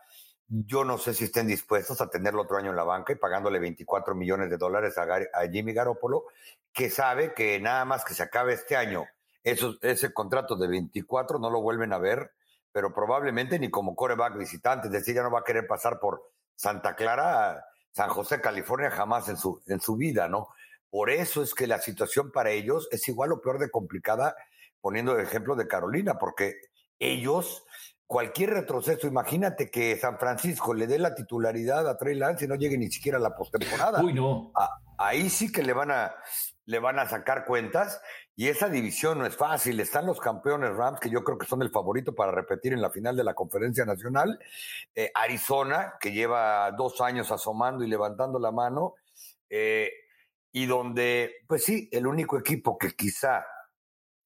yo no sé si estén dispuestos a tenerlo otro año en la banca y pagándole 24 millones de dólares a, Jimmy Garoppolo, que sabe que nada más que se acabe este año, ese contrato de 24 no lo vuelven a ver, pero probablemente ni como coreback visitante, es decir, ya no va a querer pasar por Santa Clara, San José, California, jamás en su, en su vida, ¿no? Por eso es que la situación para ellos es igual o peor de complicada, poniendo el ejemplo de Carolina, porque ellos cualquier retroceso, imagínate que San Francisco le dé la titularidad a Trey Lance y no llegue ni siquiera a la postemporada. Uy, no. ahí sí que le van a le van a sacar cuentas y esa división no es fácil. Están los campeones Rams, que yo creo que son el favorito para repetir en la final de la conferencia nacional. Eh, Arizona, que lleva dos años asomando y levantando la mano. Eh, y donde, pues sí, el único equipo que quizá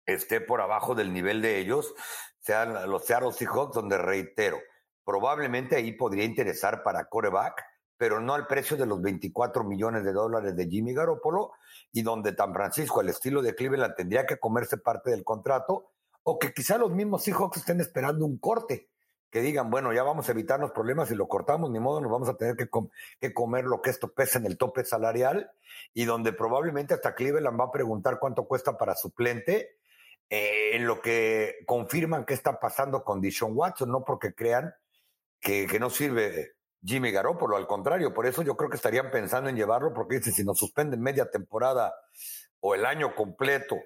esté por abajo del nivel de ellos sean los Seattle Seahawks, donde reitero, probablemente ahí podría interesar para coreback, pero no al precio de los 24 millones de dólares de Jimmy Garoppolo, y donde San Francisco, al estilo de Cleveland, tendría que comerse parte del contrato, o que quizá los mismos Seahawks estén esperando un corte, que digan, bueno, ya vamos a evitarnos problemas y lo cortamos, ni modo, nos vamos a tener que, que comer lo que esto pesa en el tope salarial, y donde probablemente hasta Cleveland va a preguntar cuánto cuesta para suplente, eh, en lo que confirman qué está pasando con Dishon Watson, no porque crean que, que, no sirve Jimmy Garoppolo, al contrario, por eso yo creo que estarían pensando en llevarlo, porque dice, si nos suspenden media temporada o el año completo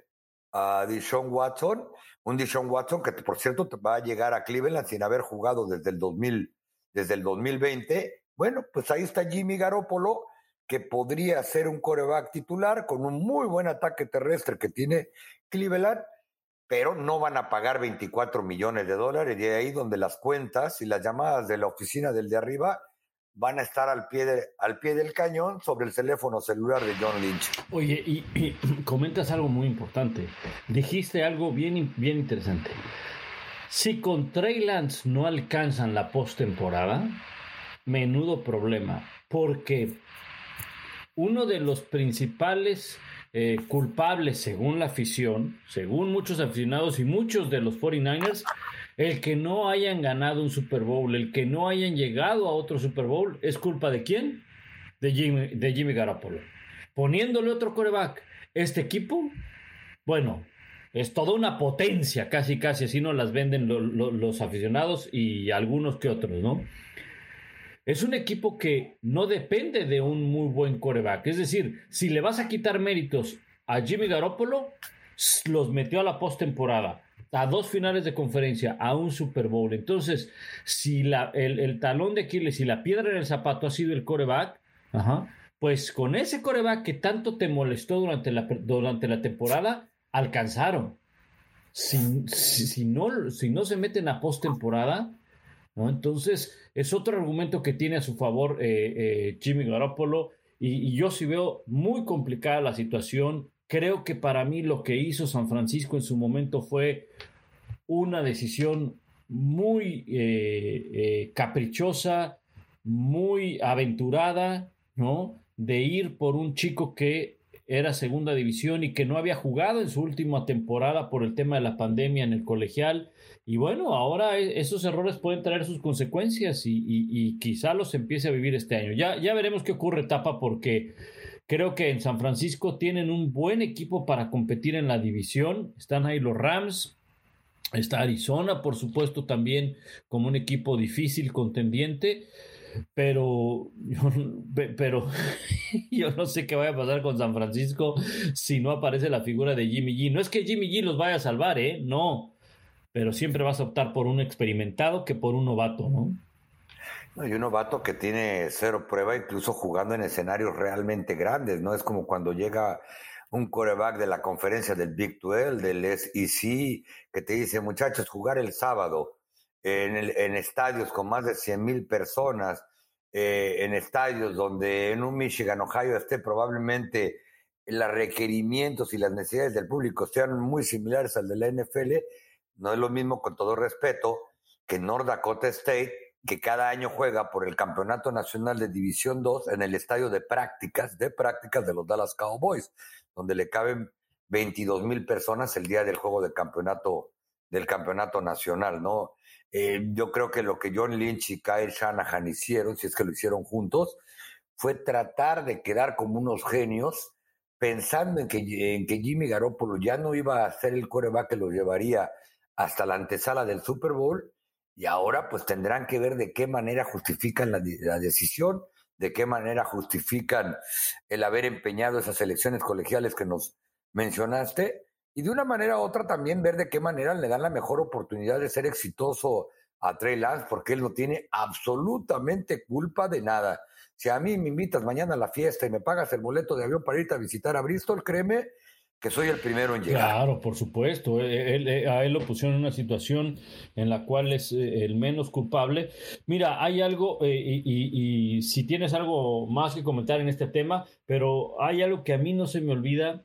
a Dishon Watson, un Dishon Watson que por cierto va a llegar a Cleveland sin haber jugado desde el 2000, desde el 2020, bueno, pues ahí está Jimmy Garoppolo, que podría ser un coreback titular con un muy buen ataque terrestre que tiene Cleveland pero no van a pagar 24 millones de dólares y ahí donde las cuentas y las llamadas de la oficina del de arriba van a estar al pie, de, al pie del cañón sobre el teléfono celular de John Lynch. Oye, y, comentas algo muy importante. Dijiste algo bien, bien interesante. Si con Trey Lance no alcanzan la postemporada, menudo problema, porque uno de los principales eh, culpable según la afición, según muchos aficionados y muchos de los 49ers, el que no hayan ganado un Super Bowl, el que no hayan llegado a otro Super Bowl, ¿es culpa de quién? De Jimmy, de Jimmy Garoppolo. Poniéndole otro coreback, este equipo, bueno, es toda una potencia, casi, casi, así no las venden los aficionados y algunos que otros, ¿no? Es un equipo que no depende de un muy buen coreback. Es decir, si le vas a quitar méritos a Jimmy Garoppolo, los metió a la postemporada, a dos finales de conferencia, a un Super Bowl. Entonces, si la, el, talón de Aquiles y la piedra en el zapato ha sido el coreback, pues con ese coreback que tanto te molestó durante la, durante la temporada, alcanzaron. Si, si, no, si no se meten a postemporada, Entonces, es otro argumento que tiene a su favor eh, eh, Jimmy Garoppolo y, yo sí veo muy complicada la situación. Creo que para mí lo que hizo San Francisco en su momento fue una decisión muy eh, caprichosa, muy aventurada, ¿no? De ir por un chico que era segunda división y que no había jugado en su última temporada por el tema de la pandemia en el colegial. Y bueno, ahora e, esos errores pueden traer sus consecuencias y, quizá los empiece a vivir este año. Ya, ya veremos qué ocurre, Tapa, porque creo que en San Francisco tienen un buen equipo para competir en la división. Están ahí los Rams. Está Arizona, por supuesto, también como un equipo difícil, contendiente. Pero yo, pero yo no sé qué vaya a pasar con San Francisco si no aparece la figura de Jimmy G. No es que Jimmy G los vaya a salvar, ¿eh? No, pero siempre vas a optar por un experimentado que por un novato, ¿no? No, y un novato que tiene cero prueba, incluso jugando en escenarios realmente grandes, ¿no? Es como cuando llega un coreback de la conferencia del Big 12, del SEC, que te dice, muchachos, jugar el sábado en, en estadios con más de 100 mil personas, eh, en estadios donde en un Michigan, Ohio esté probablemente los requerimientos y las necesidades del público sean muy similares al de la NFL, no es lo mismo, con todo respeto, que North Dakota State que cada año juega por el Campeonato Nacional de División 2 en el estadio de prácticas, de prácticas de los Dallas Cowboys, donde le caben 22 mil personas el día del juego del campeonato, del campeonato nacional, ¿no? Eh, yo creo que lo que John Lynch y Kyle Shanahan hicieron, si es que lo hicieron juntos, fue tratar de quedar como unos genios, pensando en que, en que Jimmy Garoppolo ya no iba a ser el coreback que lo llevaría hasta la antesala del Super Bowl, y ahora pues tendrán que ver de qué manera justifican la, decisión, de qué manera justifican el haber empeñado esas elecciones colegiales que nos mencionaste y de una manera u otra también ver de qué manera le dan la mejor oportunidad de ser exitoso a Trey Lance porque él no tiene absolutamente culpa de nada. Si a mí me invitas mañana a la fiesta y me pagas el boleto de avión para irte a visitar a Bristol, créeme que soy el primero en llegar. Claro, por supuesto. Eh, eh, a él lo pusieron en una situación en la cual es eh, el menos culpable. Mira, hay algo, y, si tienes algo más que comentar en este tema, pero hay algo que a mí no se me olvida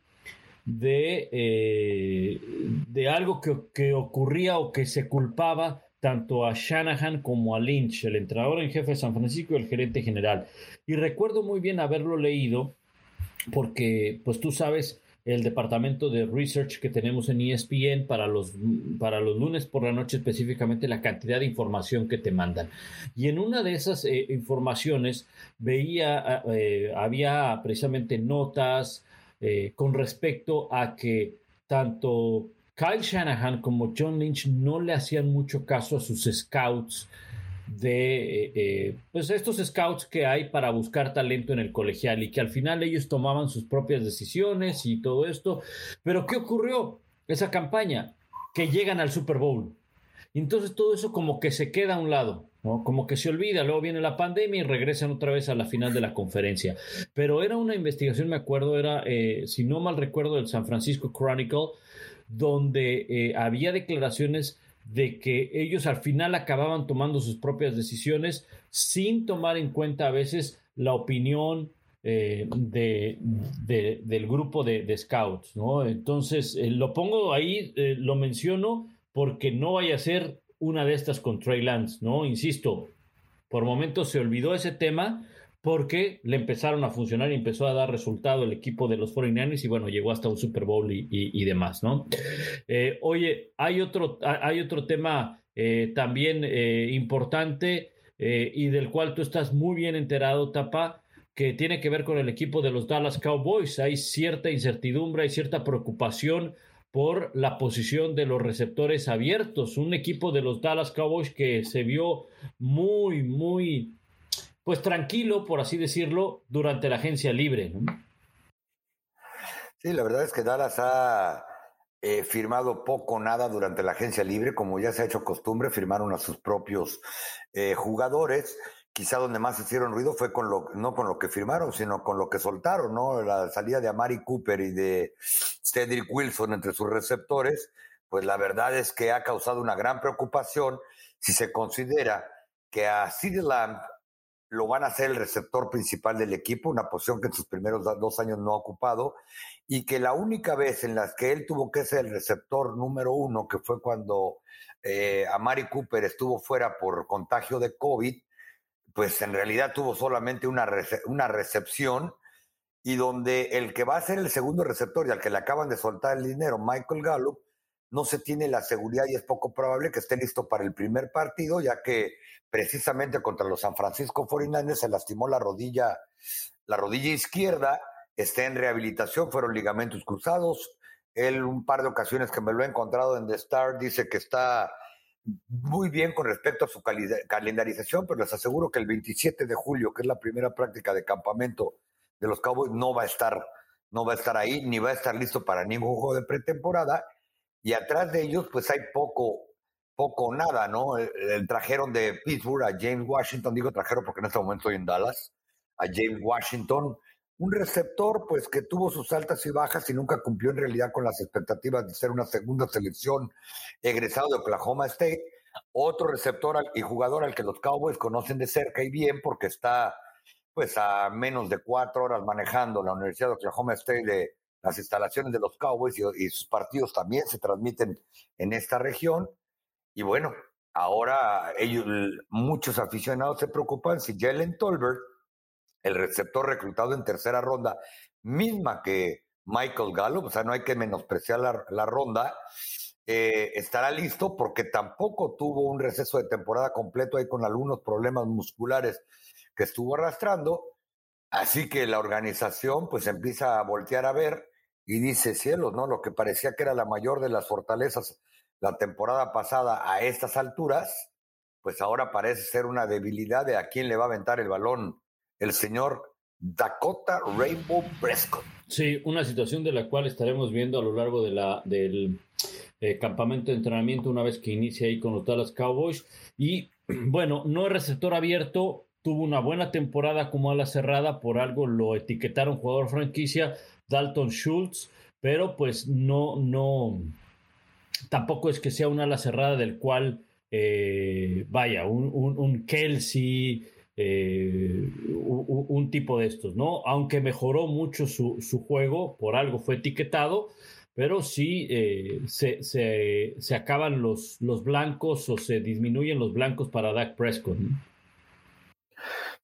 de, de algo que, que ocurría o que se culpaba tanto a Shanahan como a Lynch, el entrenador en jefe de San Francisco y el gerente general. Y recuerdo muy bien haberlo leído porque, pues tú sabes, el departamento de research que tenemos en ESPN para los, para los lunes por la noche específicamente la cantidad de información que te mandan. Y en una de esas eh, informaciones veía, eh, había precisamente notas eh, con respecto a que tanto Kyle Shanahan como John Lynch no le hacían mucho caso a sus scouts de eh, eh, pues estos scouts que hay para buscar talento en el colegial y que al final ellos tomaban sus propias decisiones y todo esto. Pero ¿qué ocurrió? Esa campaña, que llegan al Super Bowl. Entonces todo eso como que se queda a un lado, ¿no? Como que se olvida, luego viene la pandemia y regresan otra vez a la final de la conferencia. Pero era una investigación, me acuerdo, era, eh, si no mal recuerdo, del San Francisco Chronicle, donde había declaraciones de que ellos al final acababan tomando sus propias decisiones sin tomar en cuenta a veces la opinión eh, de, del grupo de, scouts, ¿no? Entonces, eh, lo pongo ahí, eh, lo menciono porque no vaya a ser una de estas con Trey Lance, ¿no? Insisto, por momentos se olvidó ese tema, porque le empezaron a funcionar y empezó a dar resultado el equipo de los 49ers y bueno, llegó hasta un Super Bowl y, demás, ¿no? Eh, oye, hay otro, hay otro tema eh, también eh, importante y del cual tú estás muy bien enterado, Tapa, que tiene que ver con el equipo de los Dallas Cowboys. Hay cierta incertidumbre, hay cierta preocupación por la posición de los receptores abiertos. Un equipo de los Dallas Cowboys que se vio muy, muy pues tranquilo, por así decirlo, durante la agencia libre. Sí, la verdad es que Dallas ha eh, firmado poco o nada durante la agencia libre, como ya se ha hecho costumbre, firmaron a sus propios eh, jugadores. Quizá donde más hicieron ruido fue con lo, no con lo que firmaron, sino con lo que soltaron, ¿no? La salida de Amari Cooper y de Cedric Wilson entre sus receptores, pues la verdad es que ha causado una gran preocupación si se considera que a CeeDee Lamb lo van a ser el receptor principal del equipo, una posición que en sus primeros dos años no ha ocupado, y que la única vez en las que él tuvo que ser el receptor número uno, que fue cuando eh, Amari Cooper estuvo fuera por contagio de COVID, pues en realidad tuvo solamente una, una recepción, y donde el que va a ser el segundo receptor y al que le acaban de soltar el dinero, Michael Gallup, no se tiene la seguridad y es poco probable que esté listo para el primer partido, ya que precisamente contra los San Francisco 49ers se lastimó la rodilla, la rodilla izquierda, está en rehabilitación, fueron ligamentos cruzados. Él un par de ocasiones que me lo he encontrado en The Star dice que está muy bien con respecto a su calendarización, pero les aseguro que el 27 de julio, que es la primera práctica de campamento de los Cowboys, no va a estar, no va a estar ahí, ni va a estar listo para ningún juego de pretemporada. Y atrás de ellos, pues hay poco, poco nada, ¿no? trajeron de Pittsburgh a James Washington, digo trajeron porque en este momento estoy en Dallas, a James Washington, un receptor pues que tuvo sus altas y bajas y nunca cumplió en realidad con las expectativas de ser una segunda selección egresado de Oklahoma State, otro receptor y jugador al que los Cowboys conocen de cerca y bien porque está pues a menos de cuatro horas manejando la Universidad de Oklahoma State de las instalaciones de los Cowboys y, y sus partidos también se transmiten en esta región. Y bueno, ahora ellos, muchos aficionados se preocupan si Jalen Tolbert el receptor reclutado en tercera ronda, misma que Michael Gallup, o sea, no hay que menospreciar la, ronda, eh, estará listo porque tampoco tuvo un receso de temporada completo ahí con algunos problemas musculares que estuvo arrastrando. Así que la organización pues empieza a voltear a ver y dice, cielos, ¿no? Lo que parecía que era la mayor de las fortalezas la temporada pasada a estas alturas, pues ahora parece ser una debilidad de a quién le va a aventar el balón el señor Dakota Rainbow Prescott. Sí, una situación de la cual estaremos viendo a lo largo de la, del eh, campamento de entrenamiento una vez que inicie ahí con los Dallas Cowboys. Y bueno, no es receptor abierto, tuvo una buena temporada como ala cerrada, por algo lo etiquetaron jugador franquicia, Dalton Schultz, pero pues no, no, tampoco es que sea una ala cerrada del cual, eh, vaya, un, un, un Kelsey eh, un, tipo de estos, ¿no? Aunque mejoró mucho su, juego, por algo fue etiquetado, pero sí eh, se, se, acaban los, los blancos o se disminuyen los blancos para Dak Prescott.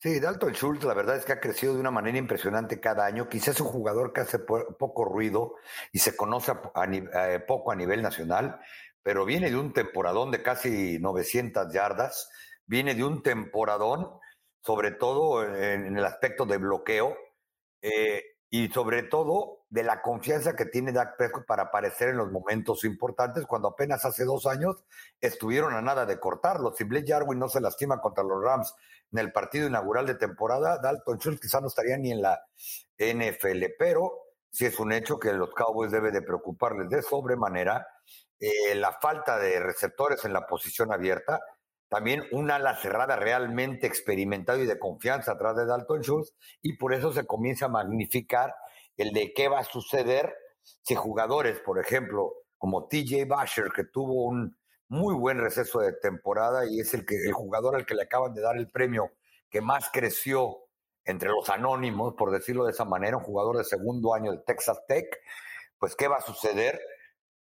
Sí, Dalton Schultz, la verdad es que ha crecido de una manera impresionante cada año. Quizás es un jugador que hace poco ruido y se conoce eh, poco a nivel nacional, pero viene de un temporadón de casi 900 yardas, viene de un temporadón sobre todo en, el aspecto de bloqueo eh, y sobre todo de la confianza que tiene Dak Prescott para aparecer en los momentos importantes cuando apenas hace dos años estuvieron a nada de cortarlo. Si Blake Jarwin no se lastima contra los Rams en el partido inaugural de temporada, Dalton Schultz quizá no estaría ni en la NFL, pero sí es un hecho que los Cowboys debe de preocuparles de sobremanera eh, la falta de receptores en la posición abierta también un ala cerrada realmente experimentado y de confianza atrás de Dalton Schultz, y por eso se comienza a magnificar el de qué va a suceder si jugadores, por ejemplo, como TJ Basher, que tuvo un muy buen receso de temporada y es el, que, el jugador al que le acaban de dar el premio que más creció entre los anónimos, por decirlo de esa manera, un jugador de segundo año de Texas Tech, pues qué va a suceder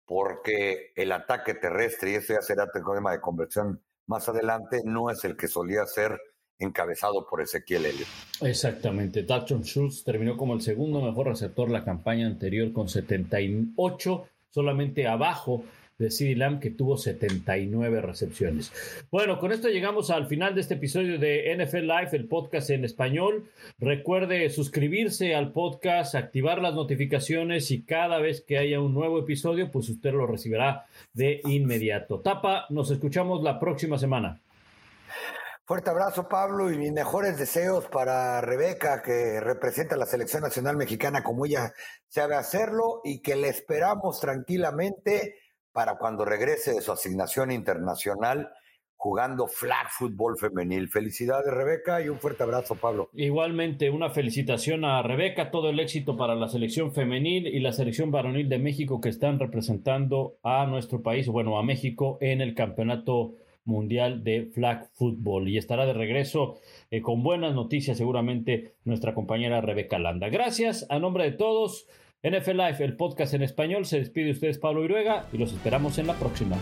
porque el ataque terrestre, y eso ya será tema de conversión más adelante no es el que solía ser encabezado por Ezequiel Elliott. Exactamente. Dalton Schultz terminó como el segundo mejor receptor la campaña anterior con 78, solamente abajo de CD Lamb, que tuvo 79 recepciones. Bueno, con esto llegamos al final de este episodio de NFL Live, el podcast en español. Recuerde suscribirse al podcast, activar las notificaciones y cada vez que haya un nuevo episodio, pues usted lo recibirá de inmediato. Tapa, nos escuchamos la próxima semana. Fuerte abrazo, Pablo, y mis mejores deseos para Rebeca, que representa a la selección nacional mexicana como ella sabe hacerlo, y que le esperamos tranquilamente para cuando regrese de su asignación internacional jugando flag fútbol femenil. Felicidades, Rebeca, y un fuerte abrazo, Pablo. Igualmente, una felicitación a Rebeca, todo el éxito para la selección femenil y la selección varonil de México que están representando a nuestro país, bueno, a México en el campeonato mundial de flag fútbol. Y estará de regreso eh, con buenas noticias seguramente nuestra compañera Rebeca Landa. Gracias a nombre de todos. NFL Live, el podcast en español, se despide ustedes Pablo Iruega y los esperamos en la próxima.